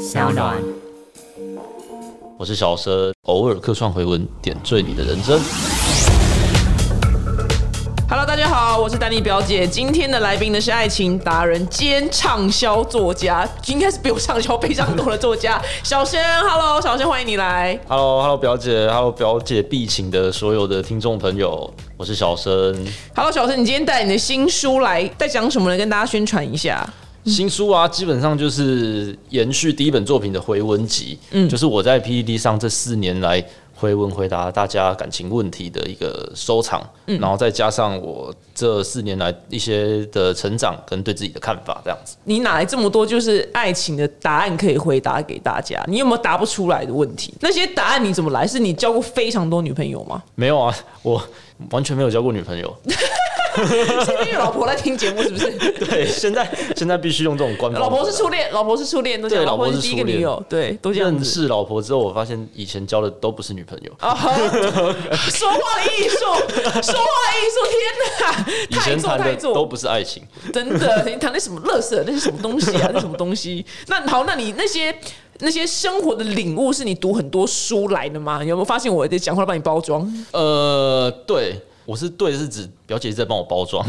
小暖。我是小生，偶尔客串回文，点缀你的人生。Hello，大家好，我是丹妮表姐。今天的来宾呢是爱情达人兼畅销作家，应该是比我畅销非常多的作家 小生。Hello，小生，欢迎你来。Hello，Hello，表姐，Hello，表姐必请的所有的听众朋友，我是小生。Hello，小生，你今天带你的新书来，在讲什么呢？跟大家宣传一下。新书啊，基本上就是延续第一本作品的回文集，嗯，就是我在 PPT 上这四年来回文回答大家感情问题的一个收藏，嗯然后再加上我这四年来一些的成长跟对自己的看法，这样子。你哪来这么多就是爱情的答案可以回答给大家？你有没有答不出来的问题？那些答案你怎么来？是你交过非常多女朋友吗？没有啊，我完全没有交过女朋友。是因为老婆在听节目，是不是？对，现在现在必须用这种官方。老婆是初恋，老婆是初恋，对老婆是第一个女友，对，都这样。认识老婆之后，我发现以前交的都不是女朋友。啊，说话的艺术，说话的艺术，天哪，以太前谈的都不是爱情，真的，你谈的什么乐色？那是什么东西啊？那什么东西？那好，那你那些那些生活的领悟，是你读很多书来的吗？你有没有发现我在讲话帮你包装？呃，对，我是对，是指表姐一直在帮我包装。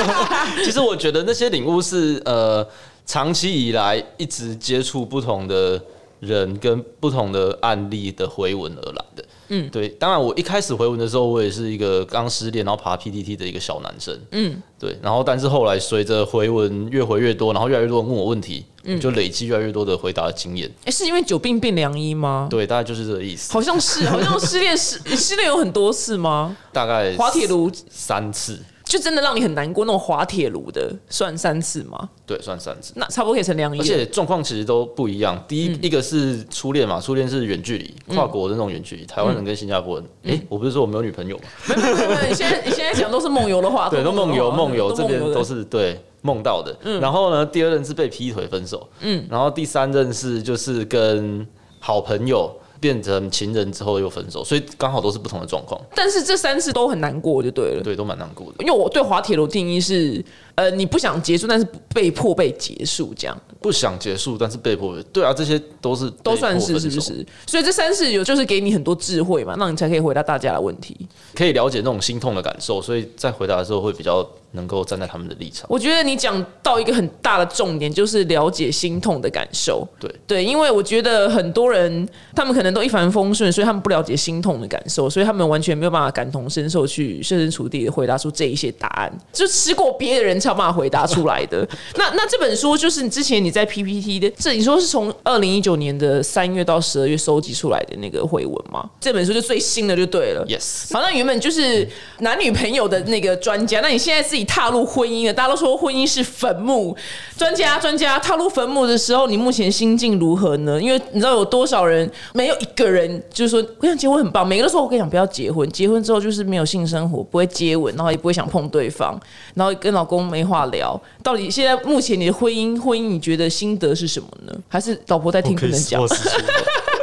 其实我觉得那些领悟是呃，长期以来一直接触不同的人跟不同的案例的回文而来的。嗯，对。当然，我一开始回文的时候，我也是一个刚失恋然后爬 PTT 的一个小男生。嗯，对。然后，但是后来随着回文越回越多，然后越来越多人问我问题，嗯就累积越来越多的回答的经验。哎、是因为久病变良医吗？对，大概就是这个意思。好像是，好像失恋失 失恋有很多次吗？大概滑铁卢三次，就真的让你很难过，那种滑铁卢的算三次吗？对，算三次。那差不多可以成两亿。而且状况其实都不一样。第一，一个是初恋嘛，初恋是远距离，跨国的那种远距离，台湾人跟新加坡人。诶，我不是说我没有女朋友吗？没有没有没有，你现在你现在讲都是梦游的话，对，都梦游，梦游都这边都是对梦到的。然后呢，第二任是被劈腿分手，嗯，然后第三任是就是跟好朋友变成情人之后又分手，所以刚好都是不同的状况，但是这三次都很难过就对了。对，都蛮难过的。因为我对滑铁卢定义是，呃，你不想结束，但是被迫被结束，这样不想结束，但是被迫，对啊，这些都是都算是是不是？所以这三次有就是给你很多智慧嘛，那你才可以回答大家的问题。可以了解那种心痛的感受，所以在回答的时候会比较能够站在他们的立场。我觉得你讲到一个很大的重点，就是了解心痛的感受。对对，因为我觉得很多人他们可能都一帆风顺，所以他们不了解心痛的感受，所以他们完全没有办法感同身受去设身处地的回答出这一些答案，就吃过别的人才有办法回答出来的。那那这本书就是你之前你在 PPT 的，这你说是从二零一九年的三月到十二月收集出来的那个回文吗？这本书就最新的就对了。Yes，好，那原本就是男女朋友的那个专家，那你现在自己踏入婚姻了，大家都说婚姻是坟墓，专家专家踏入坟墓的时候，你目前心境如何呢？因为你知道有多少人没有一个人就是说我想结婚很棒，每个都说我跟你讲不要结婚，结婚之后就是没有性生活，不会接吻，然后也不会想碰对方，然后跟老公没话聊。到底现在目前你的婚姻婚姻，你觉得心得是什么呢？还是老婆在听不能讲？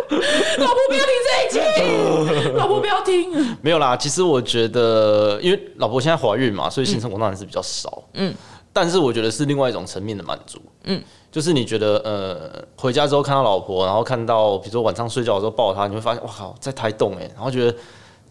老婆不要听这一集，老婆不要听。没有啦。其实我觉得，因为老婆现在怀孕嘛，所以性生活当然是比较少。嗯，但是我觉得是另外一种层面的满足。嗯，就是你觉得呃，回家之后看到老婆，然后看到比如说晚上睡觉的时候抱她，你会发现哇靠，在胎动哎，然后觉得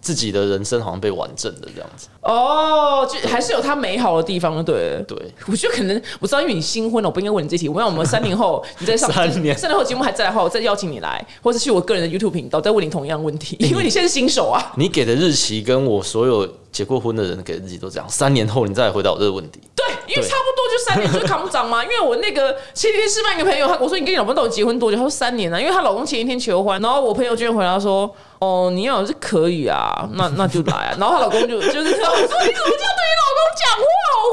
自己的人生好像被完整的这样子。哦，就还是有它美好的地方，对了。对，我觉得可能我知道，因为你新婚了，我不应该问你这题。我让我们三年后你再上三年三年后节目还在的话，我再邀请你来，或者去我个人的 YouTube 频道再问你同样问题，因为你现在是新手啊。你给的日期跟我所有结过婚的人给的日期都这样，三年后你再来回答我这个问题。对，因为差不多就三年就是扛长嘛。因为我那个前几天吃饭一个朋友，他我说你跟你老公到底结婚多久？他说三年啊，因为她老公前一天求婚，然后我朋友居然回答说。哦，你要是可以啊，那那就来啊。然后她老公就就是我说你怎么这样对你老公讲话，我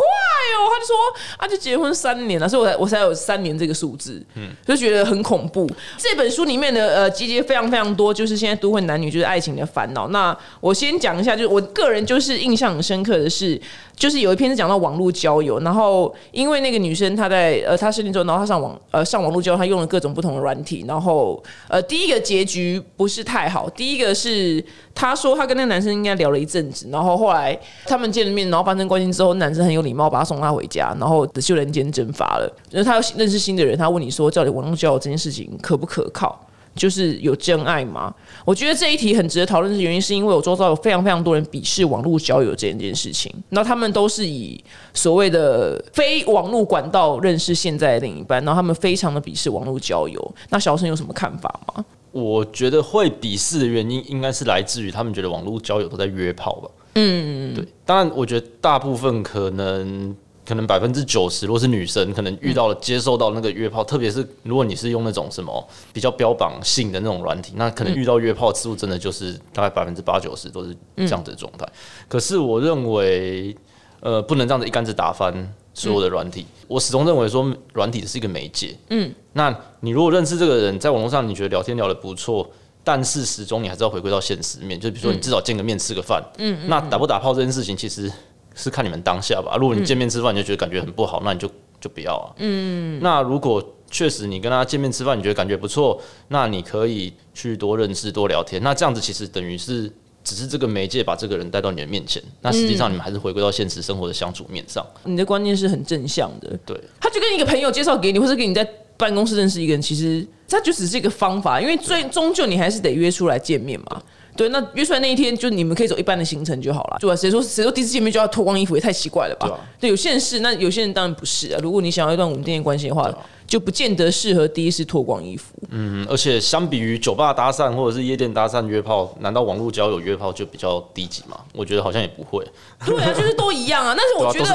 哦。他就说啊，就结婚三年了，所以我才我才有三年这个数字，嗯，就觉得很恐怖。这本书里面的呃集结非常非常多，就是现在都会男女就是爱情的烦恼。那我先讲一下，就是我个人就是印象很深刻的是，就是有一篇是讲到网络交友，然后因为那个女生她在呃她生病之后，然后她上网呃上网络交友，她用了各种不同的软体，然后呃第一个结局不是太好，第一个是她说她跟那个男生应该聊了一阵子，然后后来他们见了面，然后发生关系之后，男生很有礼貌把她送送他回家，然后就人间蒸发了。然后他要认识新的人，他问你说，到底网络交友这件事情可不可靠？就是有真爱吗？我觉得这一题很值得讨论的原因，是因为我周遭有非常非常多人鄙视网络交友这件事情，那他们都是以所谓的非网络管道认识现在的另一半，然后他们非常的鄙视网络交友。那小生有什么看法吗？我觉得会鄙视的原因，应该是来自于他们觉得网络交友都在约炮吧。嗯，对。当然，我觉得大部分可能。可能百分之九十，如果是女生，可能遇到了接受到那个约炮，特别是如果你是用那种什么比较标榜性的那种软体，那可能遇到约炮次数真的就是大概百分之八九十都是这样子的状态。可是我认为，呃，不能这样子一竿子打翻所有的软体。我始终认为说，软体是一个媒介。嗯，那你如果认识这个人，在网络上你觉得聊天聊得不错，但是始终你还是要回归到现实面，就比如说你至少见个面吃个饭。嗯，那打不打炮这件事情，其实。是看你们当下吧。如果你见面吃饭你就觉得感觉很不好，那你就就不要啊。嗯。那如果确实你跟他见面吃饭，你觉得感觉不错，那你可以去多认识、多聊天。那这样子其实等于是只是这个媒介把这个人带到你的面前。那实际上你们还是回归到现实生活的相处面上。你的观念是很正向的。对。他就跟一个朋友介绍给你，或者给你在办公室认识一个人，其实他就只是一个方法，因为最终究你还是得约出来见面嘛。对，那约出来那一天，就你们可以走一般的行程就好了，对吧？谁说谁说第一次见面就要脱光衣服，也太奇怪了吧？对，有些人是，那有些人当然不是啊。如果你想要一段稳定的关系的话，就不见得适合第一次脱光衣服。嗯，而且相比于酒吧搭讪或者是夜店搭讪约炮，难道网络交友约炮就比较低级吗？我觉得好像也不会。对啊，就是都一样啊。但是我觉得，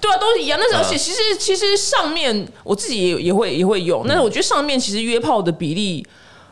对啊，都是一样。但是而且其实其实上面我自己也也会也会用，但是我觉得上面其实约炮的比例。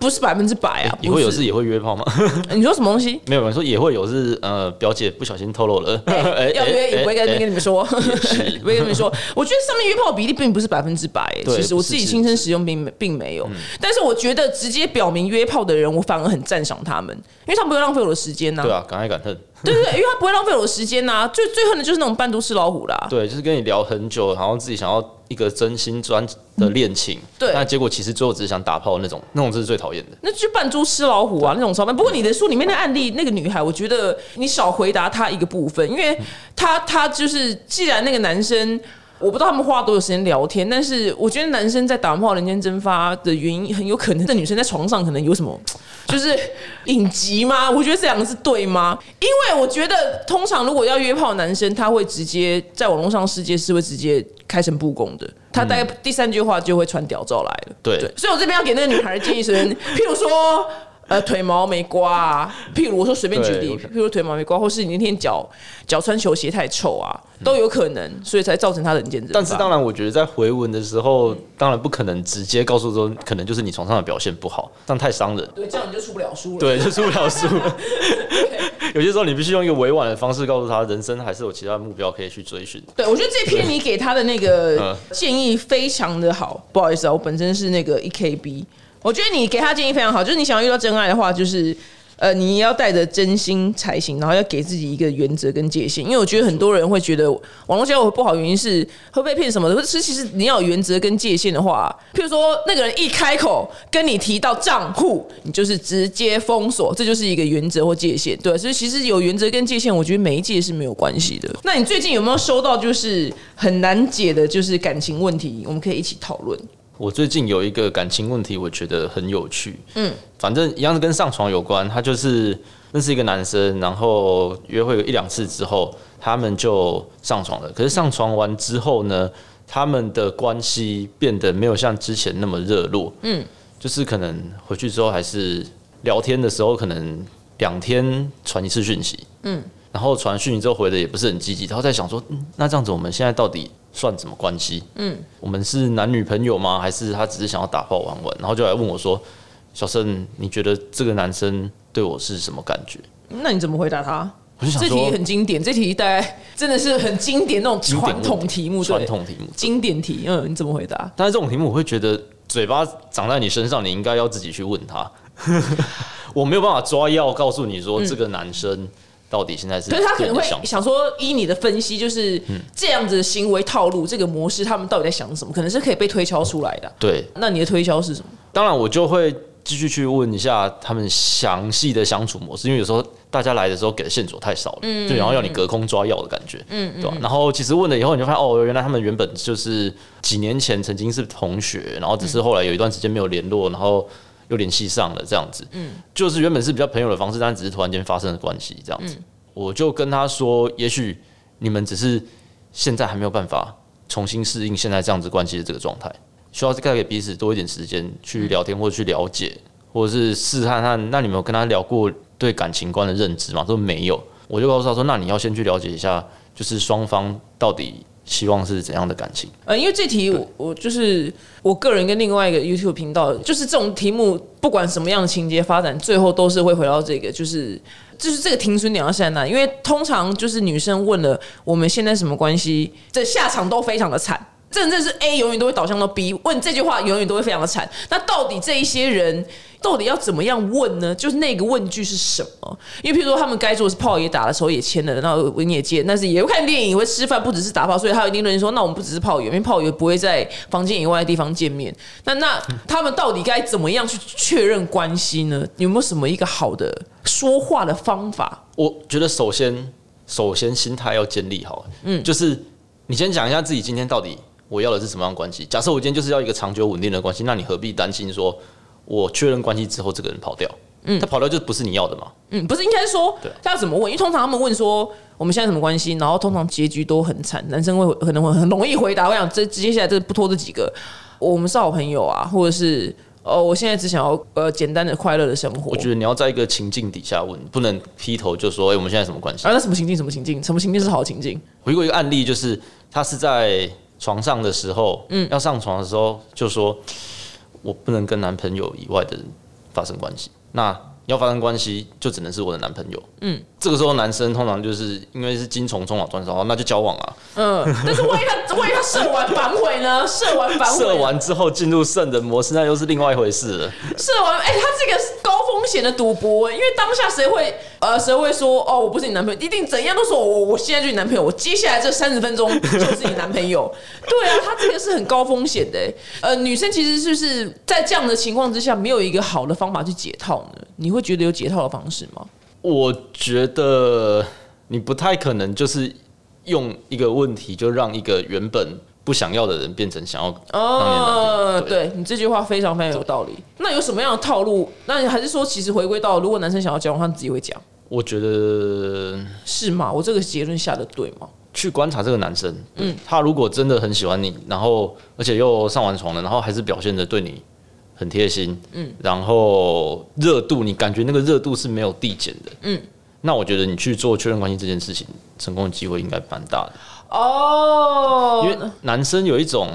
不是百分之百啊！也会有是也会约炮吗？你说什么东西？没有人说也会有是呃，表姐不小心透露了，要约也不会跟跟你们说，不会跟你们说。我觉得上面约炮比例并不是百分之百，其实我自己亲身使用并并没有。但是我觉得直接表明约炮的人，我反而很赞赏他们，因为他们不会浪费我的时间呐。对啊，敢爱敢恨。对对对，因为他不会浪费我的时间呐。最最恨的就是那种扮猪吃老虎啦。对，就是跟你聊很久，然后自己想要一个真心专的恋情，对，那结果其实最后只是想打炮那种，那种是最讨厌的。那就扮猪吃老虎啊，那种超慢。不过你的书里面的案例，那个女孩，我觉得你少回答她一个部分，因为她她就是，既然那个男生。我不知道他们花多少时间聊天，但是我觉得男生在打炮人间蒸发的原因，很有可能这女生在床上可能有什么，就是隐疾吗？我觉得这两个是对吗？因为我觉得通常如果要约炮，男生他会直接在网络上世界是会直接开诚布公的，他大概第三句话就会传屌照来了。对，所以我这边要给那个女孩建议是，譬如说。呃，腿毛没刮啊，譬如我说随便举例，譬如腿毛没刮，或是你那天脚脚穿球鞋太臭啊，都有可能，所以才造成他的人间但是当然，我觉得在回文的时候，当然不可能直接告诉说，可能就是你床上的表现不好，这样太伤人。对，这样你就出不了书了。对，就出不了书。有些时候你必须用一个委婉的方式告诉他，人生还是有其他目标可以去追寻。对，我觉得这篇你给他的那个建议非常的好。不好意思啊，我本身是那个一 KB。我觉得你给他建议非常好，就是你想要遇到真爱的话，就是呃，你要带着真心才行，然后要给自己一个原则跟界限。因为我觉得很多人会觉得网络交友不好，原因是会被骗什么的。可是其实你要有原则跟界限的话，譬如说那个人一开口跟你提到账户，你就是直接封锁，这就是一个原则或界限。对，所以其实有原则跟界限，我觉得每一届是没有关系的。那你最近有没有收到就是很难解的，就是感情问题？我们可以一起讨论。我最近有一个感情问题，我觉得很有趣。嗯，反正一样是跟上床有关。他就是认识一个男生，然后约会一两次之后，他们就上床了。可是上床完之后呢，他们的关系变得没有像之前那么热络。嗯，就是可能回去之后还是聊天的时候，可能两天传一次讯息。嗯，然后传讯息之后回的也不是很积极，然后在想说，嗯，那这样子我们现在到底？算什么关系？嗯，我们是男女朋友吗？还是他只是想要打炮玩玩？然后就来问我说：“小盛，你觉得这个男生对我是什么感觉？”那你怎么回答他？我就想这题很经典，这题大概真的是很经典那种传统题目，传统题目，经典题。嗯，你怎么回答？但是这种题目，我会觉得嘴巴长在你身上，你应该要自己去问他。我没有办法抓药告诉你说这个男生。到底现在是？可是他可能会想说，依你的分析，就是这样子的行为套路，这个模式，他们到底在想什么？可能是可以被推敲出来的。对，那你的推敲是什么？当然，我就会继续去问一下他们详细的相处模式，因为有时候大家来的时候给的线索太少了，嗯就然后要你隔空抓药的感觉，嗯，对吧？然后其实问了以后，你就发现哦，原来他们原本就是几年前曾经是同学，然后只是后来有一段时间没有联络，然后又联系上了这样子，嗯，就是原本是比较朋友的方式，但只是突然间发生了关系这样子。我就跟他说，也许你们只是现在还没有办法重新适应现在这样子关系的这个状态，需要再给彼此多一点时间去聊天或者去了解，或者是试探看，那你们有跟他聊过对感情观的认知吗？说没有。我就告诉他说，那你要先去了解一下，就是双方到底希望是怎样的感情。呃，因为这题我我就是我个人跟另外一个 YouTube 频道，就是这种题目，不管什么样的情节发展，最后都是会回到这个，就是就是这个停损点要是在哪？因为通常就是女生问了我们现在什么关系，这下场都非常的惨。真正是 A 永远都会导向到 B，问这句话永远都会非常的惨。那到底这一些人到底要怎么样问呢？就是那个问句是什么？因为譬如说他们该做的是炮也打了，手也牵了，然后吻也接，但是也会看电影，也会吃饭，不只是打炮，所以他有一定论说，那我们不只是炮友，因为炮友不会在房间以外的地方见面。那那他们到底该怎么样去确认关系呢？有没有什么一个好的说话的方法？我觉得首先，首先心态要建立好，嗯，就是你先讲一下自己今天到底我要的是什么样的关系。假设我今天就是要一个长久稳定的关系，那你何必担心说我确认关系之后这个人跑掉？嗯，他跑掉就不是你要的嘛。嗯，不是应该说对他要怎么问？因为通常他们问说我们现在什么关系，然后通常结局都很惨，男生会可能会很容易回答。我想这接下来这不拖这几个，我们是好朋友啊，或者是哦，我现在只想要呃简单的快乐的生活。我觉得你要在一个情境底下问，不能劈头就说，哎、我们现在什么关系啊，？那什么情境？什么情境？什么情境是好情境？我遇过一个案例，就是他是在床上的时候，嗯，要上床的时候就说，我不能跟男朋友以外的人发生关系。那要发生关系，就只能是我的男朋友。嗯，这个时候男生通常就是因为是精虫充脑专烧，那就交往啊。嗯，但是万一他 万一他射完反悔呢？射完反悔，射完之后进入圣人模式，那又是另外一回事了。射完，哎、他这个风险的赌博，因为当下谁会呃谁会说哦我不是你男朋友，一定怎样都说我我现在就是你男朋友，我接下来这三十分钟就是你男朋友。对啊，他这个是很高风险的、呃，女生其实是不是在这样的情况之下，没有一个好的方法去解套呢？你会觉得有解套的方式吗？我觉得你不太可能就是用一个问题就让一个原本不想要的人变成想要当你的男朋友。哦，对对你这句话非常非常有道理。那有什么样的套路？那你还是说，其实回归到如果男生想要交往，他自己会讲，我觉得是吗？我这个结论下的对吗？去观察这个男生，嗯，他如果真的很喜欢你，然后而且又上完床了，然后还是表现的对你很贴心，嗯，然后热度你感觉那个热度是没有递减的，嗯，那我觉得你去做确认关系这件事情，成功的机会应该蛮大的。哦，因为男生有一种，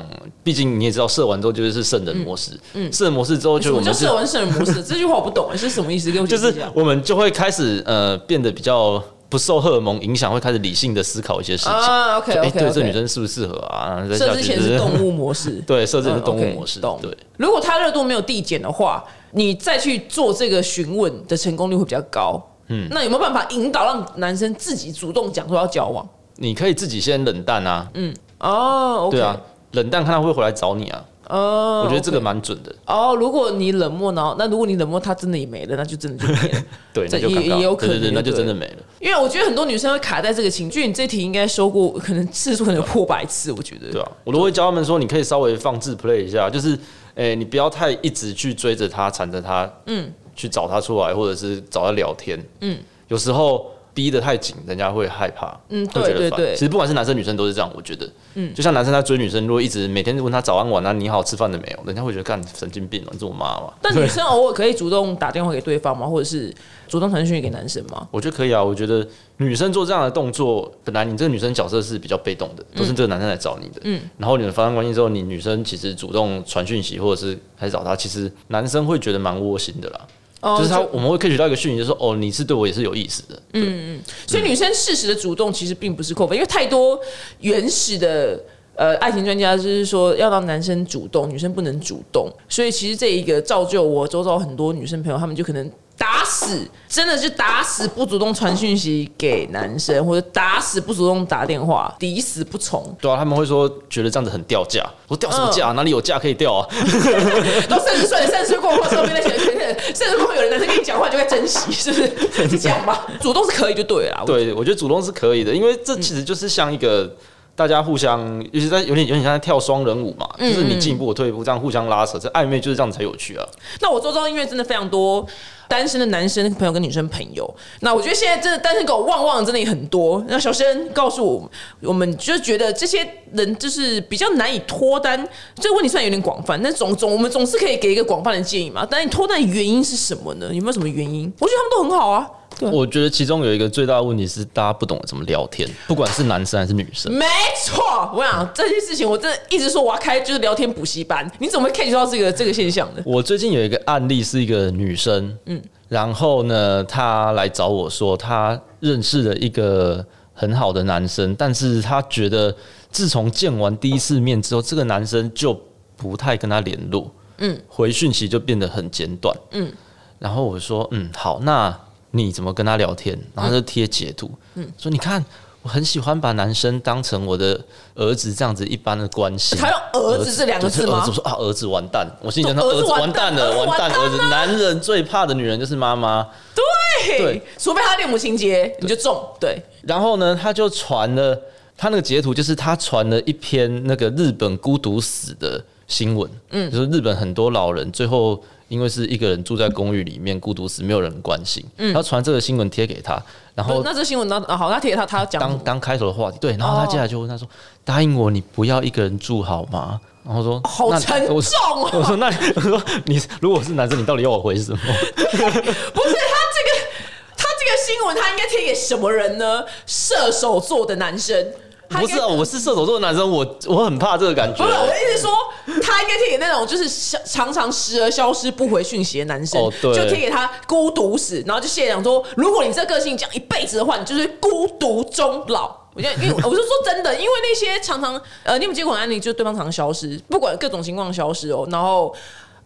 毕竟你也知道，射完之后就是圣人模式，嗯，圣人模式之后就我们就射完圣人模式？这句话我不懂，是什么意思？给我就是。我们就会开始呃变得比较不受荷尔蒙影响，会开始理性的思考一些事情。啊，OK OK，对这女生适不适合啊？再设下去就是之前是动物模式，对，设置是嗯动物模式，懂对。如果它热度没有递减的话，你再去做这个询问的成功率会比较高。嗯，那有没有办法引导让男生自己主动讲说要交往？你可以自己先冷淡啊，嗯哦对啊，冷淡看他会不会回来找你啊。哦，我觉得这个蛮准的，哦，如果你冷漠，然后那如果你冷漠，他真的也没了，那就真的就没了。对，这也也有可能那就真的没了。因为我觉得很多女生会卡在这个情绪，你这题应该收过，可能次数可能有破百次，我觉得。对啊，我都会教他们说，你可以稍微放置 play 一下，就是，诶、你不要太一直去追着他、缠着他，嗯，去找他出来，或者是找他聊天，嗯，有时候逼得太紧，人家会害怕，嗯对对对其实不管是男生女生都是这样，我觉得，嗯，就像男生在追女生，如果一直每天问他早安晚安，你好，吃饭了没有，人家会觉得干神经病哦，你是我妈嘛？但女生偶尔可以主动打电话给对方吗？或者是主动传讯息给男生吗？我觉得可以啊，我觉得女生做这样的动作，本来你这个女生角色是比较被动的，都是这个男生来找你的。嗯，然后你们发生关系之后，你女生其实主动传讯息或者是来找他，其实男生会觉得蛮窝心的啦。哦就是他，我们会 catch 到一个讯息，就是说哦，你是对我也是有意思的。嗯，所以女生适时的主动其实并不是扣分，因为太多原始的呃爱情专家就是说要让男生主动，女生不能主动，所以其实这一个造就我周遭很多女生朋友，她们就可能。打死真的就打死不主动传讯息给男生，或者打死不主动打电话，抵死不从。对啊，他们会说觉得这样子很掉价。我说掉什么价？哪里有价可以掉啊？都三十岁了，三十岁过后，上面那些人，甚至会有人男生跟你讲话就该珍惜，是不是？是这样吧？主动是可以就对了。对，我觉得主动是可以的，因为这其实就是像一个大家互相，尤其在有点有点像在跳双人舞嘛，就是你进一步我退一步，这样互相拉扯，这暧昧就是这样才有趣啊。那我周遭音乐真的非常多单身的男生朋友跟女生朋友。那我觉得现在真的单身狗旺旺真的也很多。那小生告诉我，我们就是觉得这些人就是比较难以脱单。这个问题虽然有点广泛，但总总我们总是可以给一个广泛的建议嘛。但你脱单的原因是什么呢？有没有什么原因？我觉得他们都很好啊。我觉得其中有一个最大的问题是，大家不懂怎么聊天，不管是男生还是女生。没错，我想这件事情，我真的一直说我要开就是聊天补习班。你怎么会 catch 到这个这个现象呢？我最近有一个案例是一个女生，嗯，然后呢，她来找我说，她认识了一个很好的男生，但是她觉得自从见完第一次面之后，这个男生就不太跟她联络，嗯，回讯息就变得很简短，嗯，然后我说，嗯，好，那你怎么跟他聊天？然后他就贴截图，嗯，说你看。我很喜欢把男生当成我的儿子这样子一般的关系。他用儿子这两个字吗儿子我说啊，儿子完蛋！我心里想，儿子儿子完完蛋蛋了，完蛋！完蛋儿子，男人最怕的女人就是妈妈。对，对除非他恋母情节，你就中。对，然后呢，他就传了他那个截图，就是他传了一篇那个日本孤独死的新闻。嗯，就是日本很多老人最后因为是一个人住在公寓里面孤独死，没有人关心。嗯，他传这个新闻贴给他，然后那这新闻呢？啊好，他贴他他要讲当当开头的话题，对，然后他接下来就问他说：“答应我，你不要一个人住好吗？”然后说：“好沉重哦我说：“那 我说你如果是男生，你到底要我回什么 不是他这个，他这个新闻他应该贴给什么人呢？射手座的男生。？”不是啊，我是射手座的男生，我我很怕这个感觉不。是，我的意思说，他应该贴给那种就是消常常时而消失不回讯息的男生，哦对就贴给他孤独死，然后就谢讲说，如果你这个性讲一辈子的话，你就是孤独终老。我觉得，因为我是说真的，因为那些常常呃，你有没有接过案例，就是对方常常消失，不管各种情况消失哦，然后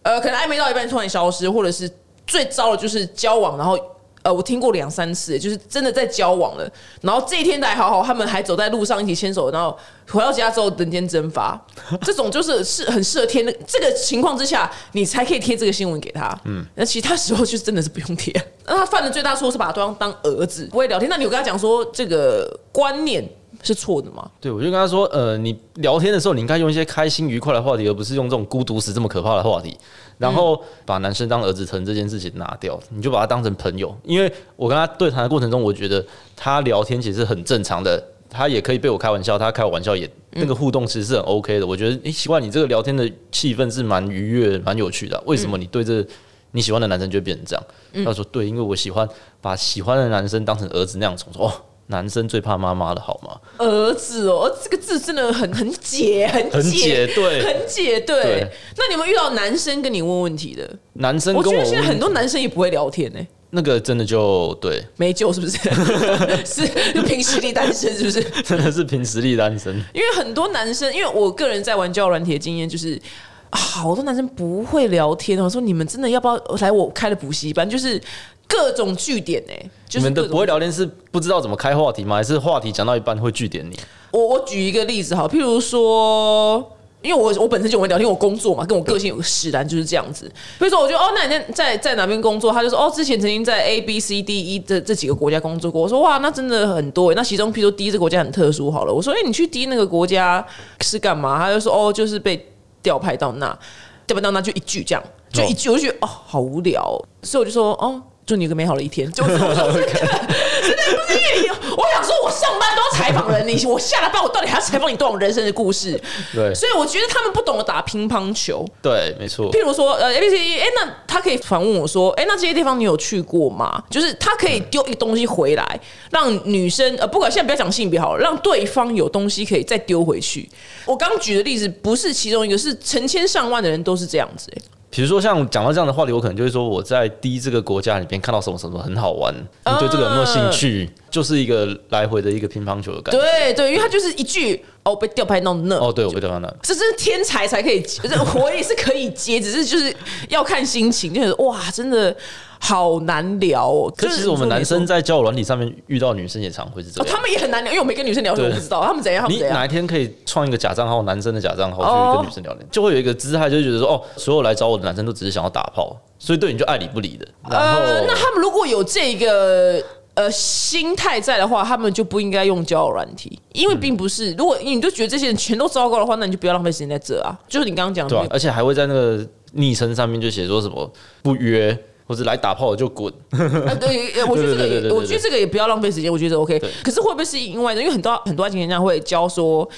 呃，可能暧昧到一半突然消失，或者是最糟的就是交往，然后。呃，我听过两三次，就是真的在交往了，然后这一天来好好，他们还走在路上一起牵手，然后回到家之后人间蒸发，这种就是是很适合贴的。这个情况之下，你才可以贴这个新闻给他。嗯，那其他时候就真的是不用贴。那他犯的最大错是把对方当儿子，不会聊天。那你有跟他讲说这个观念是错的吗？对，我就跟他说，呃，你聊天的时候，你应该用一些开心愉快的话题，而不是用这种孤独死这么可怕的话题。然后把男生当儿子疼这件事情拿掉，你就把他当成朋友。因为我跟他对谈的过程中，我觉得他聊天其实很正常的，他也可以被我开玩笑，他开我玩笑也那个互动其实是很 OK 的。我觉得，诶，奇怪，你这个聊天的气氛是蛮愉悦、蛮有趣的啊、为什么你对这你喜欢的男生就会变成这样？他说对，因为我喜欢把喜欢的男生当成儿子那样宠。说哦，男生最怕妈妈的好吗？儿子哦，这个字真的很很解，很很解对很解对。对那你们遇到男生跟你问问题的？男生跟我我觉得现在很多男生也不会聊天呢、那个真的就对，没救是不是？是就凭实力单身是不是？真的是凭实力单身。因为很多男生，因为我个人在玩交友软体的经验就是。啊好多男生不会聊天哦，我说你们真的要不要来我开的补习班？就是各种据点哎、就是你们的不会聊天是不知道怎么开话题吗？还是话题讲到一半会据点你？我我举一个例子哈，譬如说，因为我我本身就会聊天，我工作嘛，跟我个性有个使然，就是这样子。比如说，我就哦，那你在在在哪边工作？他就说哦，之前曾经在 A B C D E 这这几个国家工作过。我说哇，那真的很多耶。那其中譬如说 D 这个国家很特殊，好了，我说哎、你去 D 那个国家是干嘛？他就说哦，就是被调派到那，调派到那就一句这样，就一句，我就觉得哦，好无聊哦、所以我就说哦。祝你有个美好的一天，就是我说这个，真的不是因为，我想说，我上班都要采访人，你我下了班，我到底还要采访你多少人生的故事？对所以我觉得他们不懂得打乒乓球。对，没错。譬如说，呃，A B C D，哎，那他可以反问我说，哎，那这些地方你有去过吗？就是他可以丢一个东西回来，让女生，呃，不管现在不要讲性别好了，让对方有东西可以再丢回去。我刚举的例子不是其中一个，是成千上万的人都是这样子、哎比如说像讲到这样的话题，我可能就会说我在第一这个国家里边看到什么什么很好玩，你对这个有没有兴趣？就是一个来回的一个乒乓球的感觉。对对，因为他就是一句哦被吊拍弄那，哦，对，我被吊拍那。这真是天才才可以我也是可以接，只是就是要看心情，就是哇，真的好难聊哦。可其实我们男生在交友软体上面遇到女生也常会是这哦，样。他们也很难聊，因为我没跟女生聊天，我不知道他们怎样，他们你怎样哪一天可以创一个假账号，男生的假账号哦去跟女生聊天，就会有一个姿态，就会觉得说，哦，所有来找我的男生都只是想要打炮，所以对你就爱理不理的。然后，呃，那他们如果有这个呃心态在的话，他们就不应该用交友软体，因为并不是，如果你就觉得这些人全都糟糕的话，那你就不要浪费时间在这啊。就是你刚刚讲的对啊，而且还会在那个昵称上面就写说什么不约或者来打炮的就滚。啊，对，呃我觉得这个也，我觉得这个也不要浪费时间，我觉得 OK。可是会不会是因为呢？因为很多很多爱情人家会教说。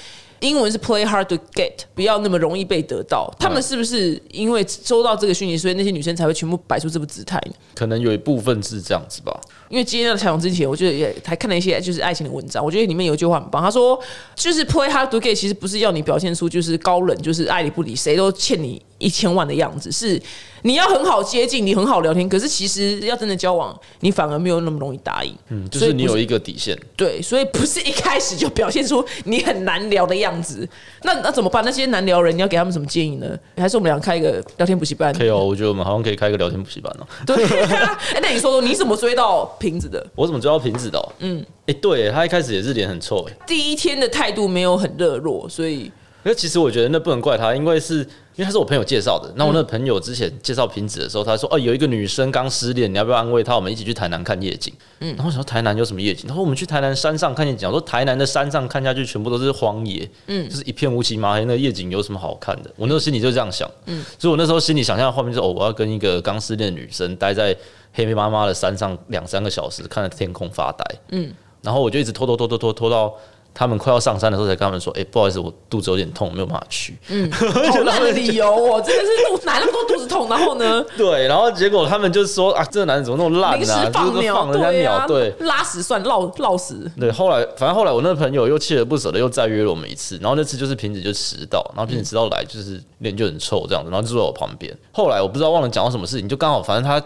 英文是 play hard to get，不要那么容易被得到。他们是不是因为收到这个讯息，所以那些女生才会全部摆出这副姿态呢？可能有一部分是这样子吧。因为今天在采访之前，我觉得也还看了一些就是爱情的文章，我觉得里面有一句话很棒，他说就是 play hard to get，其实不是要你表现出就是高冷，就是爱理不理，谁都欠你一千万的样子，是你要很好接近，你很好聊天，可是其实要真的交往，你反而没有那么容易答应。嗯，就是你有一个底线。对，所以不是一开始就表现出你很难聊的样子。那那怎么办？那些难聊人，你要给他们什么建议呢？还是我们俩开一个聊天补习班？可以哦，我觉得我们好像可以开一个聊天补习班哦。对、啊，哎、那你说说你怎么追到瓶子的？我怎么追到瓶子的、哦？嗯，哎、对他一开始也是脸很臭哎。第一天的态度没有很热络，所以可是其实我觉得那不能怪他，因为是因为他是我朋友介绍的。那我那个朋友之前介绍瓶子的时候，他说：“哦，有一个女生刚失恋，你要不要安慰她？我们一起去台南看夜景。”嗯，然后我想说台南有什么夜景？他说我们去台南山上看夜景。我说台南的山上看下去全部都是荒野，嗯，就是一片乌漆麻黑，那夜景有什么好看的？我那时候心里就这样想，嗯，所以我那时候心里想象的画面就是：哦，我要跟一个刚失恋的女生待在黑黑麻麻的山上两三个小时，看着天空发呆，嗯，然后我就一直拖拖拖拖拖拖到。他们快要上山的时候，才跟他们说：“哎、不好意思，我肚子有点痛，没有办法去。”嗯 好烂的理由哦，真的是肚哪那么多肚子痛？然后呢，对，然后结果他们就说啊，这个男人怎么那么烂临时啊？就是放鸟，放人家对啊，鸟，对拉屎算落落屎。对。后来反正后来我那个朋友又锲而不舍的又再约了我们一次，然后那次就是瓶子就迟到，然后瓶子迟到来就是脸就很臭这样子，然后就坐在我旁边。后来我不知道忘了讲到什么事情，就刚好反正他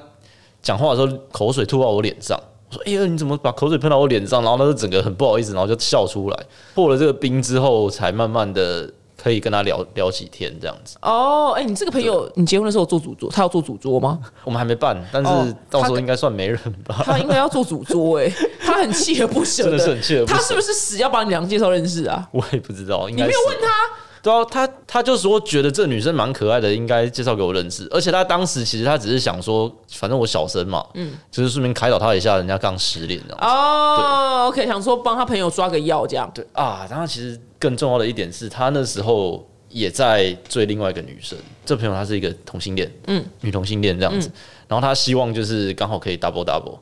讲话的时候口水吐到我脸上。我说：“哎呀，你怎么把口水喷到我脸上？”然后他就整个很不好意思，然后就笑出来。破了这个冰之后，才慢慢的可以跟他聊聊几天这样子。哦，哎，你这个朋友，你结婚的时候做主桌，他要做主桌吗？我们还没办，但哦是到时候应该算没人吧。他应该要做主桌，哎，他很锲而不舍真的是很锲而不舍他是不是死要把你俩介绍认识啊？我也不知道，应你没有问他？对啊，他他就说觉得这女生蛮可爱的，应该介绍给我认识。而且他当时其实他只是想说，反正我小生嘛，嗯，就是顺便开导他一下，人家刚失恋这样子。哦，OK，想说帮他朋友抓个药这样。对啊，然后其实更重要的一点是他那时候也在追另外一个女生，这朋友她是一个同性恋，嗯，女同性恋这样子。然后他希望就是刚好可以 double double，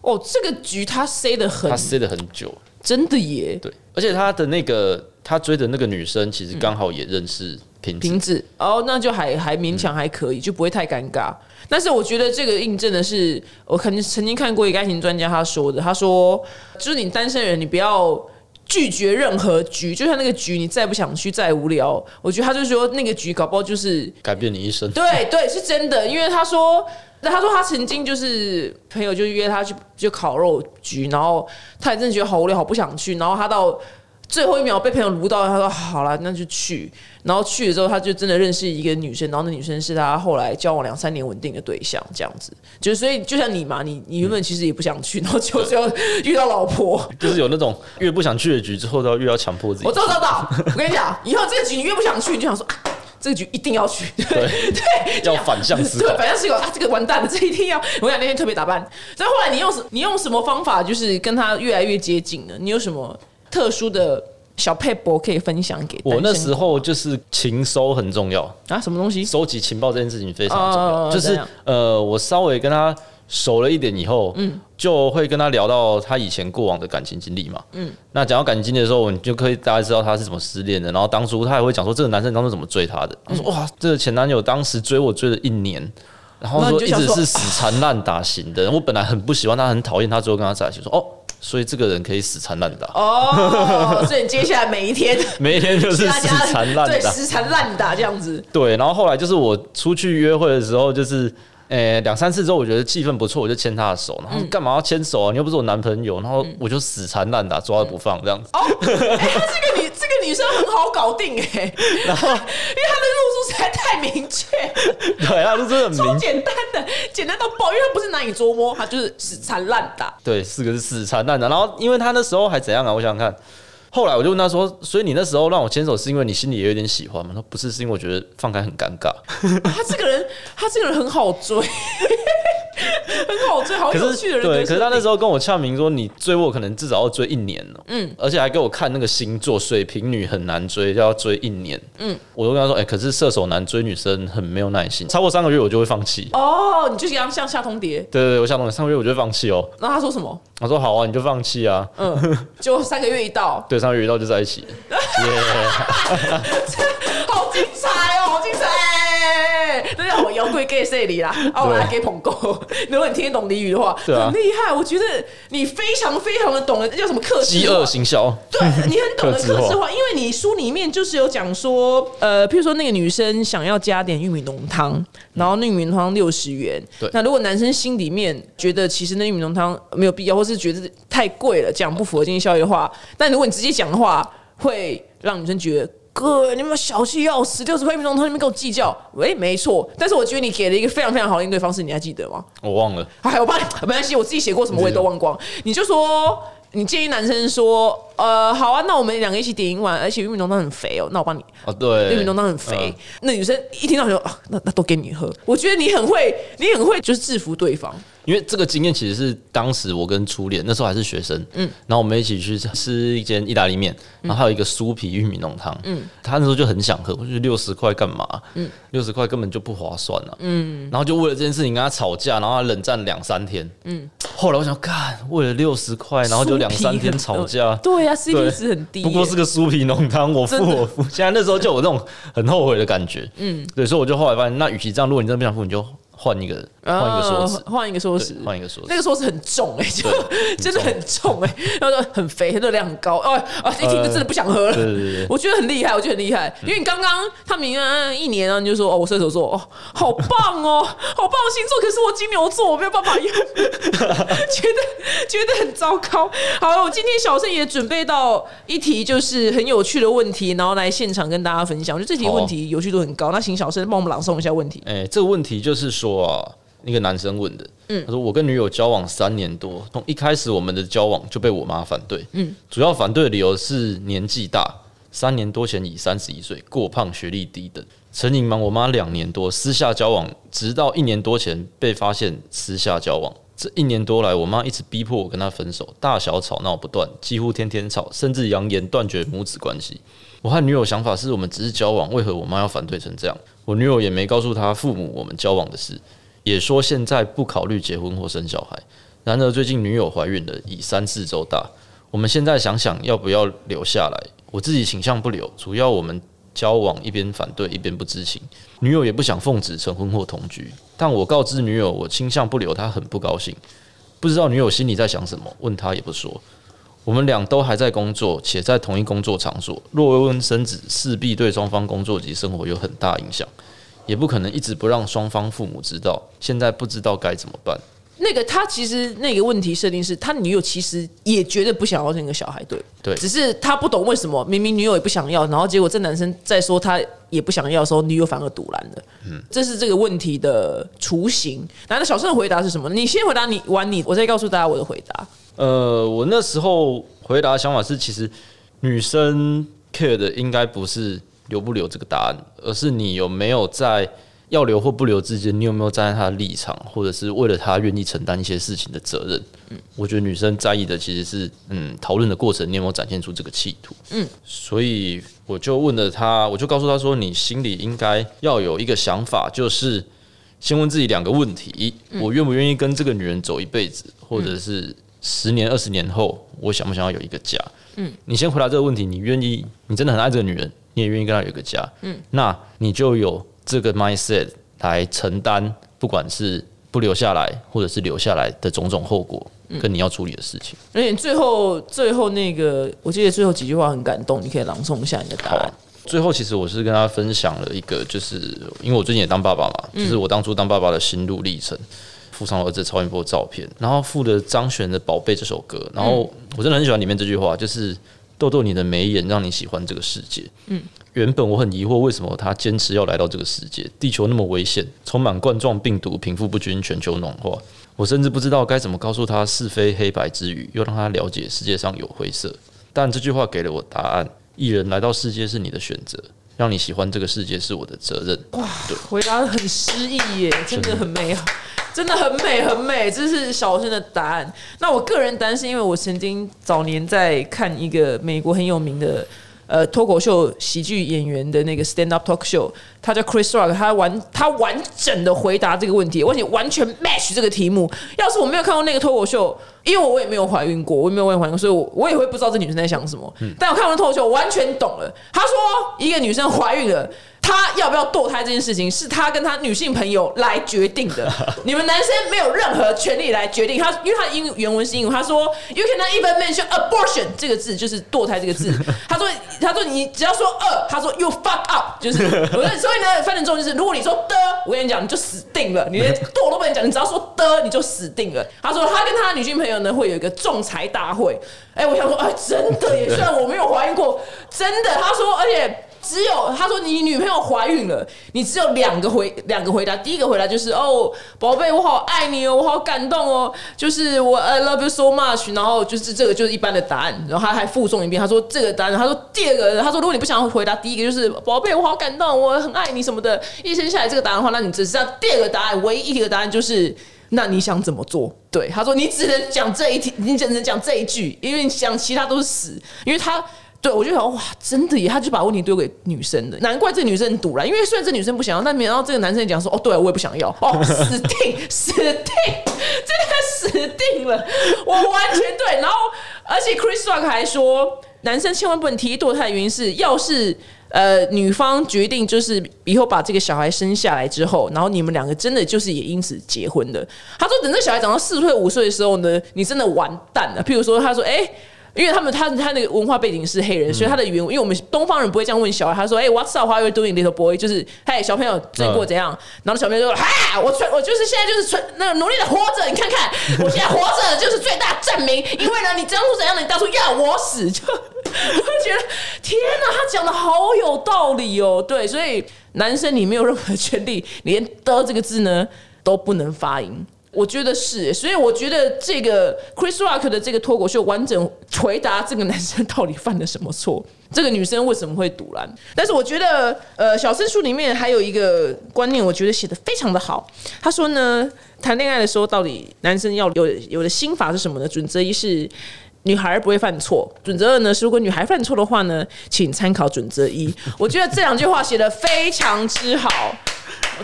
哦，这个局他塞的很他，塞了很久，真的耶。对，而且他的那个他追的那个女生其实刚好也认识瓶子，瓶子哦，那就还还勉强还可以，就不会太尴尬。但是我觉得这个印证的是，我肯定曾经看过一个爱情专家他说的，他说就是你单身人，你不要。拒绝任何局，就像那个局，你再不想去，再无聊，我觉得他就说那个局搞不好就是改变你一生。对对，是真的，因为他说，他说他曾经就是朋友就约他去就烤肉局，然后他也真的觉得好无聊，好不想去，然后他到最后一秒被朋友撸到，他说好了，那就去。然后去了之后，他就真的认识一个女生，然后那女生是他后来交往两三年稳定的对象，这样子。就是所以就像你嘛，你你原本其实也不想去，然后就就 遇到老婆。就是有那种越不想去的局，之后都越要强迫自己我。知道，知道。我跟你讲，以后这个局你越不想去，你就想说啊，这个局一定要去。对对，要反向思对，考。反向思考啊，这个完蛋了，这一定要。我想那天特别打扮，但后来你用什你用什么方法，就是跟他越来越接近呢？你有什么特殊的小配博可以分享给？我那时候就是情收很重要，啊，什么东西？收集情报这件事情非常重要。就是呃，我稍微跟他熟了一点以后，嗯，就会跟他聊到他以前过往的感情经历嘛，嗯，那讲到感情经历的时候，你就可以大概知道他是怎么失恋的，然后当初他也会讲说这个男生当初怎么追他的，他说哇，这个前男友当时追我追了一年。然后说一直是死缠烂打型的，我本来很不喜欢他，很讨厌他，最后跟他在一起，说哦，所以这个人可以死缠烂打，哦，所以你接下来每一天 每一天就是死缠烂打。死缠烂打这样子。对，然后后来就是我出去约会的时候，就是。诶，两三次之后，我觉得气氛不错，我就牵他的手。然后干嘛要牵手啊？你又不是我男朋友。然后我就死缠烂打，抓着不放这样子。哦，哎、他是个女这个女生很好搞定哎、然后 因为她的路数实在太明确，对啊，路真的很超明简单的，简单到爆，因为他不是难以捉摸，他就是死缠烂打。对，四个是死缠烂打。然后因为他那时候还怎样啊？我想想看。后来我就问他说：“所以你那时候让我牵手，是因为你心里也有点喜欢吗？”他说：“不是，是因为我觉得放开很尴尬。他这个人，他这个人很好追，很好追，好可是有趣的人对，可是他那时候候跟我呛明说，你追我可能至少要追一年呢、嗯，而且还给我看那个星座，水瓶女很难追，要追一年。嗯，我就跟他说：“哎、可是射手男追女生很没有耐心，超过三个月我就会放弃。哦，你就像像下通牒，对对对，我想懂，三个月我就会放弃哦。那他说什么？他说：“好啊，你就放弃啊。嗯，就三个月一到，对，三个月一到就在一起。耶、好精彩！那叫我摇柜 gay 这里啦，啊，我来给捧够。如果你听得懂俚语的话，对啊很厉害。我觉得你非常非常的懂得，那叫什么克制饥化饿行销。对你很懂得克制化克制化，因为你书里面就是有讲说，呃，譬如说那个女生想要加点玉米浓汤，然后那玉米浓汤六十元，对那如果男生心里面觉得其实那玉米浓汤没有必要，或是觉得太贵了，这样不符合经济效益的话，但如果你直接讲的话，会让女生觉得。哥，你们小气要死！六十块玉米浓汤，你们跟我计较？喂，没错。但是我觉得你给了一个非常非常好的应对方式，你还记得吗？我忘了，哎，我帮你，没关系，我自己写过什么我也都忘光。你就说，你建议男生说，呃，好啊，那我们两个一起点一碗，而且玉米浓汤很肥哦，那我帮你，哦，对，玉米浓汤很肥。嗯那女生一听到就啊，那那都给你喝。我觉得你很会，你很会，就是制服对方。因为这个经验其实是当时我跟初恋那时候还是学生，嗯，然后我们一起去吃一间意大利面，然后还有一个酥皮玉米浓汤，嗯，他那时候就很想喝，我就觉得六十块干嘛？嗯，六十块根本就不划算啊，嗯，然后就为了这件事情跟他吵架，然后他冷战两三天，嗯，后来我想，干，为了六十块，然后就两三天吵架，对呀、c 对 p 值很低。不过是个酥皮浓汤，我付我付。现在那时候就有那种很后悔的感觉，嗯，对，所以我就后来发现，那与其这样，如果你真的不想付，你就换一个换一个说辞，呃换一个说辞，换一个说辞那。个说辞很重哎、就真的很重哎、然后说很肥，热量很高，哦啊，一听就真的不想喝了。我觉得很厉害，我觉得很厉害，因为你刚刚他明年一年啊，你就说哦，我射手座，哦，好棒哦，好棒的星座，可是我金牛座，我没有办法用，觉得觉得很糟糕。好了，我今天小盛也准备到一题就是很有趣的问题，然后来现场跟大家分享。我觉得这题好问题有趣度很高，那请小盛帮我们朗诵一下问题。哎、这个问题就是说啊，那个男生问的，嗯，他说我跟女友交往三年多，从一开始我们的交往就被我妈反对，嗯，主要反对的理由是年纪大，三年多前已三十一岁，过胖，学历低等，曾隐瞒我妈两年多，私下交往，直到一年多前被发现私下交往。这一年多来，我妈一直逼迫我跟她分手，大小吵闹不断，几乎天天吵，甚至扬言断绝母子关系。我和女友想法是我们只是交往，为何我妈要反对成这样？我女友也没告诉她父母我们交往的事，也说现在不考虑结婚或生小孩。然而最近女友怀孕了，已三四周大。我们现在想想要不要留下来，我自己倾向不留，主要我们交往一边反对一边不知情，女友也不想奉旨成婚或同居。但我告知女友我倾向不留，她很不高兴，不知道女友心里在想什么，问她也不说。我们俩都还在工作，且在同一工作场所。若未婚生子，势必对双方工作及生活有很大影响，也不可能一直不让双方父母知道。现在不知道该怎么办。那个他其实那个问题设定是他女友其实也觉得不想要那个小孩，对对只是他不懂为什么明明女友也不想要，然后结果这男生在说他也不想要的时候，女友反而堵拦了。嗯，这是这个问题的雏形。那小盛的回答是什么？你先回答你完你，我再告诉大家我的回答。呃，我那时候回答的想法是，其实女生 care 的应该不是留不留这个答案，而是你有没有在要留或不留之间，你有没有站在她的立场，或者是为了她愿意承担一些事情的责任。嗯，我觉得女生在意的其实是，嗯，讨论的过程，你有没有展现出这个企图。嗯，所以我就问了她，我就告诉她说，你心里应该要有一个想法，就是。先问自己两个问题：我愿不愿意跟这个女人走一辈子，或者是十年、二十年后，我想不想要有一个家？嗯，你先回答这个问题，你愿意，你真的很爱这个女人，你也愿意跟她有一个家，嗯，那你就有这个 mindset 来承担，不管是不留下来，或者是留下来的种种后果，跟你要处理的事情。而且最后最后那个，我记得最后几句话很感动，你可以朗诵一下你的答案。最后，其实我是跟他分享了一个，就是因为我最近也当爸爸嘛，就是我当初当爸爸的心路历程，附上了儿子超音波照片，然后附了张悬的《宝贝》这首歌，然后我真的很喜欢里面这句话，就是逗逗你的眉眼，让你喜欢这个世界。嗯，原本我很疑惑，为什么他坚持要来到这个世界？地球那么危险，充满冠状病毒，贫富不均，全球暖化。我甚至不知道该怎么告诉他是非黑白之余，又让他了解世界上有灰色。但这句话给了我答案：艺人来到世界是你的选择，让你喜欢这个世界是我的责任。哇回答的很诗意耶，真的很美好，真的很美很美，这是小生的答案。那我个人担心因为我曾经早年在看一个美国很有名的呃脱口秀喜剧演员的那个 stand up talk show，他叫 Chris Rock，他完他完整的回答这个问题，而且完全 match 这个题目。要是我没有看过那个脱口秀，因为我也没有怀孕过，我也没有怀孕过，所以我我也会不知道这女生在想什么。但我看完脱口秀，我完全懂了。他说一个女生怀孕了。她要不要堕胎这件事情，是她跟她女性朋友来决定的。你们男生没有任何权利来决定。他因为他英原文是英文，他说 “You cannot even mention abortion” 这个字，就是堕胎这个字。他说他说你只要说二，他说 “You fuck up”，就是所以呢，翻成中就是，如果你说的，我跟你讲，你就死定了。你连我都不能讲，你只要说的，你就死定了。他说他跟他女性朋友呢会有一个仲裁大会。哎，我想说，哎，真的耶！虽然我没有怀孕过，真的。他说，而且。只有他说你女朋友怀孕了，你只有两个回两个回答。第一个回答就是哦，宝贝，我好爱你哦，我好感动哦，就是我 I love you so much。然后就是这个就是一般的答案。然后他还附送一遍，他说这个答案。他说第二个，他说如果你不想回答第一个，就是宝贝，我好感动，我很爱你什么的，一生下来这个答案的话，那你只剩下第二个答案，唯一一个答案就是那你想怎么做？对，他说你只能讲这一题，你只能讲这一句，因为你想其他都是死，因为他。对，我就想哇，真的耶！他就把问题丢给女生的，难怪这女生很堵了。因为虽然这女生不想要，但没想到这个男生讲说：“哦，对我也不想要。”哦，死定，死定，真的死定了！我完全对。然后，而且 Chris Rock 还说，男生千万不能提堕胎的原因是，要是呃女方决定就是以后把这个小孩生下来之后，然后你们两个真的就是也因此结婚的。他说，等这小孩长到四岁五岁的时候呢，你真的完蛋了。譬如说，他说：“哎。”因为他们他他那个文化背景是黑人，所以他的语言，因为我们东方人不会这样问小孩，他说：“哎，What's up? How are you doing, little boy？” 就是“嘿，小朋友最过怎样？”然后小朋友就说：“哈，我存我就是现在就是存那个努力的活着，你看看 我现在活着就是最大证明。因为呢，你当初怎样的，你当初要我死，就我就觉得天哪，他讲的好有道理哦。对，所以男生你没有任何权利，连的这个字呢都不能发音。我觉得是，所以我觉得这个 Chris Rock 的这个脱口秀完整回答这个男生到底犯了什么错，这个女生为什么会堵拦？但是我觉得，呃，小生书里面还有一个观念，我觉得写的非常的好。他说呢，谈恋爱的时候到底男生要有有的心法是什么呢？准则一是女孩不会犯错，准则二呢是如果女孩犯错的话呢，请参考准则一。我觉得这两句话写的非常之好。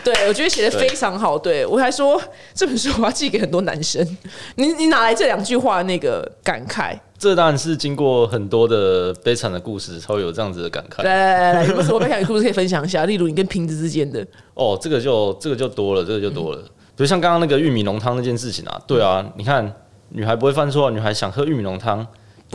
对，我觉得写的非常好。对我还说这本书我要寄给很多男生。你你哪来这两句话那个感慨？这当然是经过很多的悲惨的故事才会有这样子的感慨。来来来来，有什么悲惨的故事可以分享一下？例如你跟瓶子之间的。哦，这个就这个就多了，这个就多了。比如像刚刚那个玉米浓汤那件事情啊，对啊，你看女孩不会犯错，女孩想喝玉米浓汤。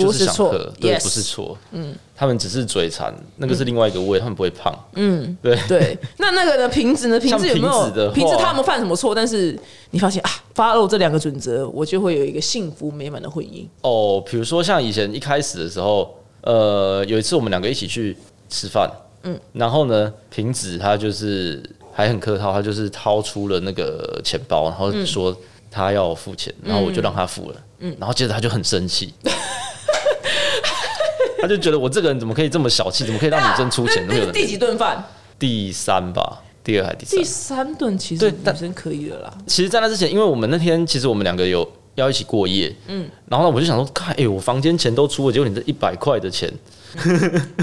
不是错，对，不是错。嗯，他们只是嘴馋，那个是另外一个味，他们不会胖。嗯，对对。那那个呢？瓶子呢？瓶子有没有？瓶子他们犯什么错？但是你发现啊，follow 这两个准则，我就会有一个幸福美满的婚姻。哦，比如说像以前一开始的时候，呃，有一次我们两个一起去吃饭，嗯，然后呢，瓶子他就是还很客套，他就是掏出了那个钱包，然后说他要付钱，然后我就让他付了，嗯，然后接着他就很生气。他就觉得我这个人怎么可以这么小气？怎么可以让女生出钱？那第几顿饭？第三吧，第二还是第三？第三顿其实女生可以了啦。其实，在那之前，因为我们那天其实我们两个有要一起过夜，嗯，然后呢我就想说，看，哎，我房间钱都出了，结果你这一百块的钱，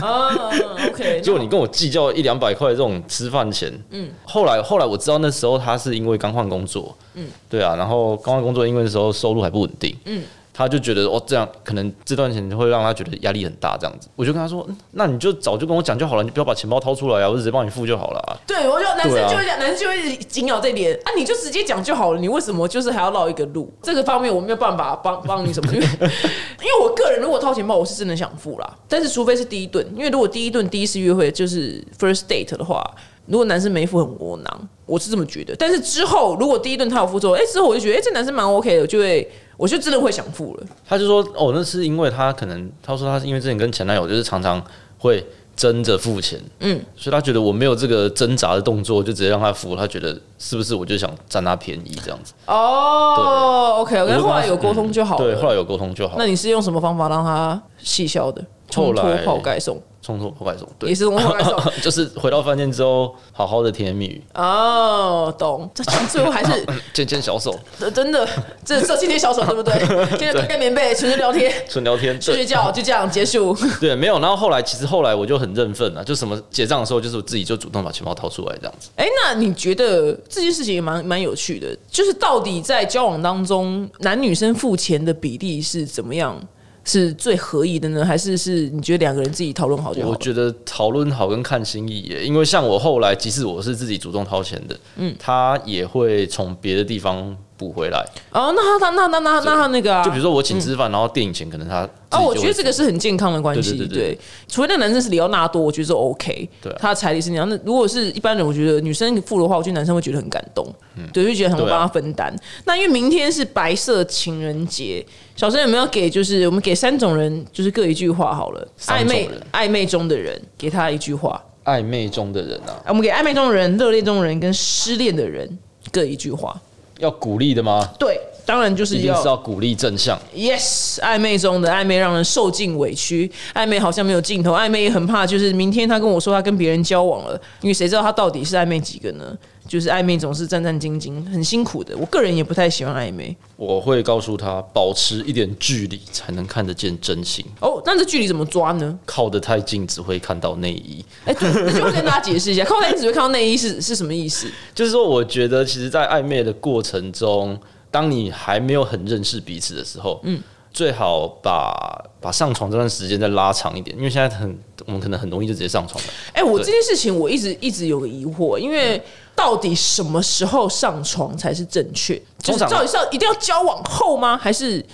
啊，OK，结果你跟我计较一两百块这种吃饭钱，嗯，后来后来我知道那时候他是因为刚换工作，嗯，对啊，然后刚换工作，因为那时候收入还不稳定，嗯。他就觉得哦，这样可能这段钱会让他觉得压力很大，这样子，我就跟他说，那你就早就跟我讲就好了，你不要把钱包掏出来啊，我直接帮你付就好了。对，我就男生就会讲，男生就会紧咬这点啊，你就直接讲就好了，你为什么就是还要绕一个路？这个方面我没有办法帮帮你什么，因为 因为我个人如果掏钱包，我是真的想付啦，但是除非是第一顿，因为如果第一顿第一次约会就是 first date 的话。如果男生没付很窝囊，我是这么觉得。但是之后如果第一顿他有付之后，哎、之后我就觉得哎、这男生蛮 OK 的，我就会我就真的会想付了。他就说哦，那是因为他可能他说他是因为之前跟前男友就是常常会争着付钱，嗯，所以他觉得我没有这个挣扎的动作，就直接让他付，他觉得是不是我就想占他便宜这样子？哦，OK，我就跟他跟后来有沟通就好了。对，后来有沟通就好。那你是用什么方法让他细消的？冲脱后来泡盖送，冲突破盖送，对也，是冲脱泡盖送。就是回到饭店之后，好好的甜言蜜语，哦，懂。这最后还是 牵牵小手，呃真的，这这牵牵小手对不对？今天盖棉被，纯粹聊天，纯聊天，对睡睡觉，就这样结束。对，没有。然后后来其实后来我就很认份了，就什么结账的时候，就是我自己就主动把钱包掏出来这样子。哎，那你觉得这件事情也蛮蛮有趣的？就是到底在交往当中，男女生付钱的比例是怎么样？是最合意的呢，还是是你觉得两个人自己讨论好就好？我觉得讨论好跟看心意耶，因为像我后来，即使我是自己主动掏钱的，嗯，他也会从别的地方补回来。哦，那他那那那那那他那个啊，就比如说我请吃饭，然后电影钱可能他啊，我觉得这个是是很健康的关系，对对对对。除非那男生是里奥纳多，我觉得是 OK，对啊。他的彩礼是那样。那如果是一般人，我觉得女生付的话，我觉得男生会觉得很感动，对，就觉得很会帮他分担。那因为明天是白色情人节，小生有没有给就是我们给三种人就是各一句话好了，暧昧暧昧中的人给他一句话，暧昧中的人啊，啊我们给暧昧中的人、热恋中的人跟失恋的人各一句话。要鼓励的吗？对，当然就是一定要是要鼓励正向。Yes，暧昧中的暧昧让人受尽委屈，暧昧好像没有尽头，暧昧也很怕，就是明天他跟我说他跟别人交往了，因为谁知道他到底是暧昧几个呢？就是暧昧总是战战兢兢，很辛苦的。我个人也不太喜欢暧昧。我会告诉他，保持一点距离，才能看得见真心。哦，那这距离怎么抓呢？靠得太近，只会看到内衣。哎、对，那就跟大家解释一下，靠太近只会看到内衣是是什么意思？就是说，我觉得其实，在暧昧的过程中，当你还没有很认识彼此的时候，嗯，最好把把上床这段时间再拉长一点，因为现在很我们可能很容易就直接上床了。哎、我这件事情我一直一直有个疑惑，因为到底什么时候上床才是正确？就是到底是要一定要交往后吗？还是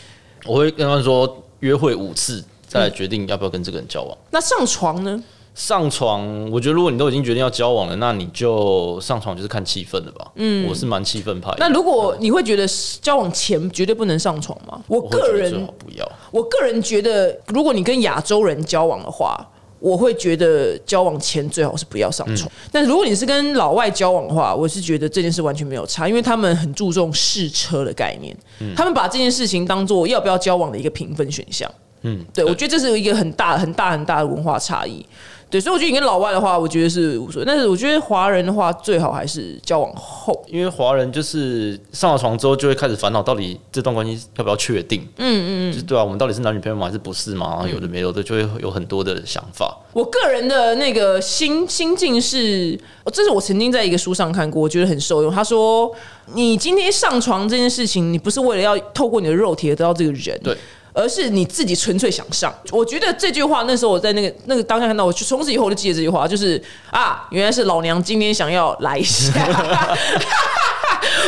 我会跟他们说，约会五次，再来决定要不要跟这个人交往。那上床呢？上床，我觉得如果你都已经决定要交往了，那你就上床就是看气氛了吧。嗯，我是蛮气氛派的。那如果你会觉得交往前绝对不能上床吗？我个觉得最人好不要。我个人觉得，如果你跟亚洲人交往的话，我会觉得交往前最好是不要上床。但如果你是跟老外交往的话，我是觉得这件事完全没有差，因为他们很注重试车的概念，他们把这件事情当做要不要交往的一个评分选项。嗯，对，我觉得这是一个很大、很大、很大的文化差异。对，所以我觉得你跟老外的话，我觉得是无所谓。但是我觉得华人的话，最好还是交往后。因为华人就是上了床之后就会开始烦恼，到底这段关系要不要确定？嗯嗯嗯，就对啊，我们到底是男女朋友吗？还是不是嘛？然后有的没有的，就会有很多的想法。我个人的那个心心境是，哦这是我曾经在一个书上看过，我觉得很受用。他说，你今天上床这件事情，你不是为了要透过你的肉体而得到这个人，对。而是你自己纯粹想上。我觉得这句话那时候我在那个那个当下看到，我就从此以后我就记得这句话，就是啊，原来是老娘今天想要来一下。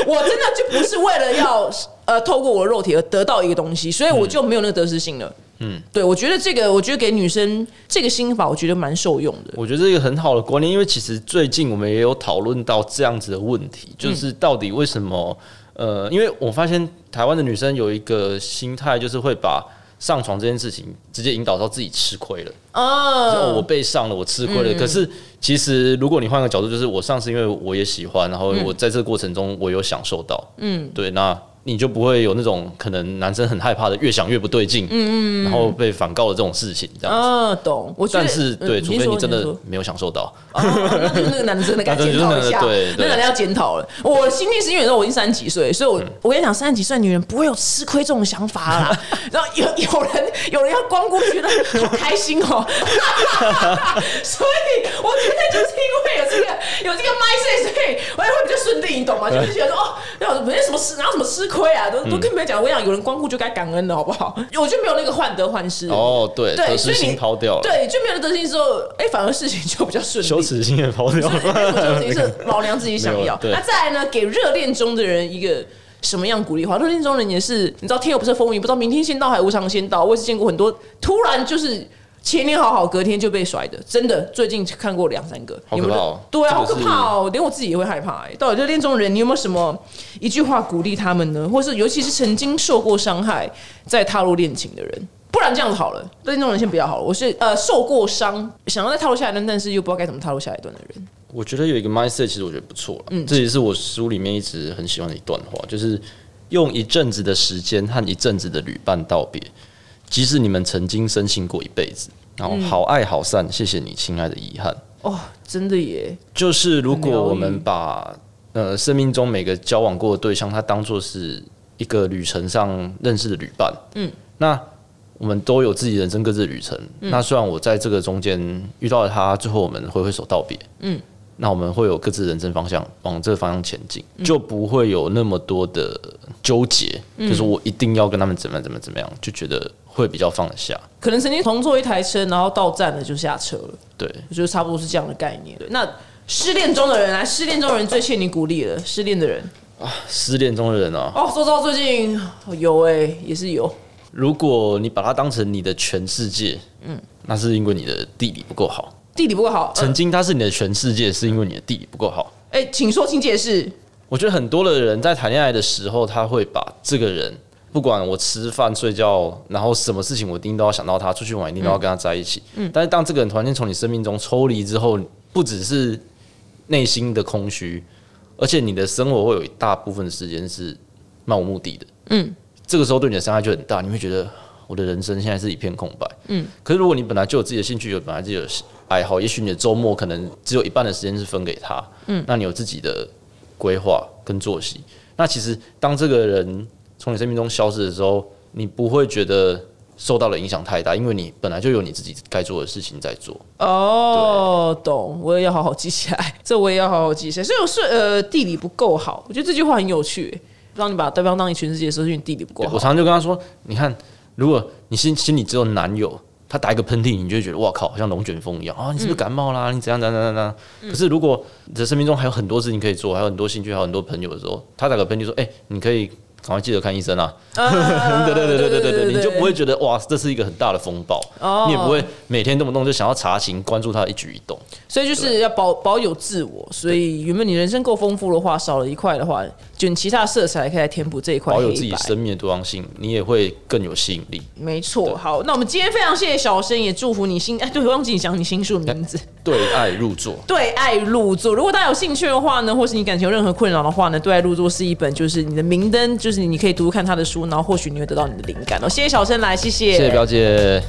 我真的就不是为了要呃透过我的肉体而得到一个东西，所以我就没有那个得失心了。嗯，对，我觉得这个，我觉得给女生这个心法，我觉得蛮受用的。我觉得这个很好的观念，因为其实最近我们也有讨论到这样子的问题，就是到底为什么？呃，因为我发现台湾的女生有一个心态，就是会把上床这件事情直接引导到自己吃亏了。哦，我被上了，我吃亏了。可是其实如果你换个角度，就是我上是因为我也喜欢，然后我在这个过程中我有享受到。嗯，对，那。你就不会有那种可能男生很害怕的，越想越不对劲，嗯嗯，然后被反告的这种事情，这样子。啊，懂。我觉得但是对，嗯除非你真的没有享受到，哦，那就是那个男的真的该检讨一下，就是那个男的要检讨了。我心境是因为我已经三十几岁，所以我、我跟你讲，三十几岁女人不会有吃亏这种想法啦。然后有有人有人要光顾，觉得好开心哦。所以我觉得就是因为有这个有这个 mindset，所以我也会比较顺利，你懂吗？就是觉得说哦，那没什么吃，哪有什么吃亏啊，都都更没有讲。我讲有人光顾就该感恩的好不好？我就没有那个患得患失。哦，对，对，所以你心抛掉了，对，就没有了得失心之后，哎，反而事情就比较顺利。羞耻心也抛掉了。自己 是老娘自己想要。那再来呢，给热恋中的人一个。什么样鼓励话？热恋中的人也是，你知道天有不测风云，不知道明天先到还无常先到。我也是见过很多突然就是前天好好，隔天就被甩的，真的。最近看过两三个，好可怕哦有对啊，好可怕哦，连我自己也会害怕、欸。到底热恋中的人，你有没有什么一句话鼓励他们呢？或是尤其是曾经受过伤害再踏入恋情的人？不然这样子好了，热恋中人先不要好了。我是呃受过伤，想要再踏入下一段，但是又不知道该怎么踏入下一段的人。我觉得有一个 mindset，其实我觉得不错了。嗯，这也是我书里面一直很喜欢的一段话，就是用一阵子的时间和一阵子的旅伴道别，即使你们曾经深信过一辈子，然后好爱好散，谢谢你，亲爱的遗憾。哦，真的耶，就是如果我们把呃生命中每个交往过的对象，他当做是一个旅程上认识的旅伴，嗯，那我们都有自己人生各自的旅程。那虽然我在这个中间遇到了他，最后我们挥挥手道别，嗯，那我们会有各自人生方向，往这个方向前进，就不会有那么多的纠结，就是我一定要跟他们怎么怎么怎么样，就觉得会比较放得下。可能曾经同坐一台车，然后到站了就下车了。对，我觉得差不多是这样的概念。对，那失恋中的人来，失恋中的人最欠你鼓励了。失恋的人啊，失恋中的人啊，哦，周遭最近有哎、也是有。如果你把它当成你的全世界，嗯，那是因为你的地理不够好。地理不够好，曾嗯经他是你的全世界，是因为你的地理不够好。哎、请说，请解释。我觉得很多的人在谈恋爱的时候，他会把这个人，不管我吃饭、睡觉，然后什么事情我一定都要想到他，出去玩一定都要跟他在一起。嗯，但是当这个人突然间从你生命中抽离之后，不只是内心的空虚，而且你的生活会有一大部分的时间是漫无目的的。嗯，这个时候对你的伤害就很大，你会觉得我的人生现在是一片空白。嗯，可是如果你本来就有自己的兴趣，有本来自己的爱好，也许你的周末可能只有一半的时间是分给他。嗯，那你有自己的规划跟作息。那其实当这个人从你生命中消失的时候，你不会觉得受到了影响太大，因为你本来就有你自己该做的事情在做。哦，懂，我也要好好记起来，这我也要好好记起来。所以我是呃地理不够好，我觉得这句话很有趣。当你把对方当你全世界的时候，你地理不够好。我常常就跟他说：“你看，如果你心心里只有男友，他打一个喷嚏，你就会觉得哇靠，好像龙卷风一样啊！你是不是感冒啦？你怎样怎样怎样怎样？可是如果你的生命中还有很多事情可以做，还有很多兴趣，还有很多朋友的时候，他打个喷嚏说：哎、你可以赶快记得看医生啊！啊 对对对对对对对，你就不会觉得哇，这是一个很大的风暴，哦你也不会每天动不动就想要查情，关注他的一举一动。所以就是要保保有自我。所以原本你人生够丰富的话，少了一块的话，卷其他色彩可以来填补这一块保。有自己生命的多样性，你也会更有吸引力。没错。好，那我们今天非常谢谢小生，也祝福你新哎，对，我忘记你讲你新书的名字。对爱入座，对爱入座，如果大家有兴趣的话呢，或是你感情有任何困扰的话呢，对爱入座是一本就是你的明灯，就是你可以读读看他的书，然后或许你会得到你的灵感哦。谢谢小生来，谢谢，谢谢表姐。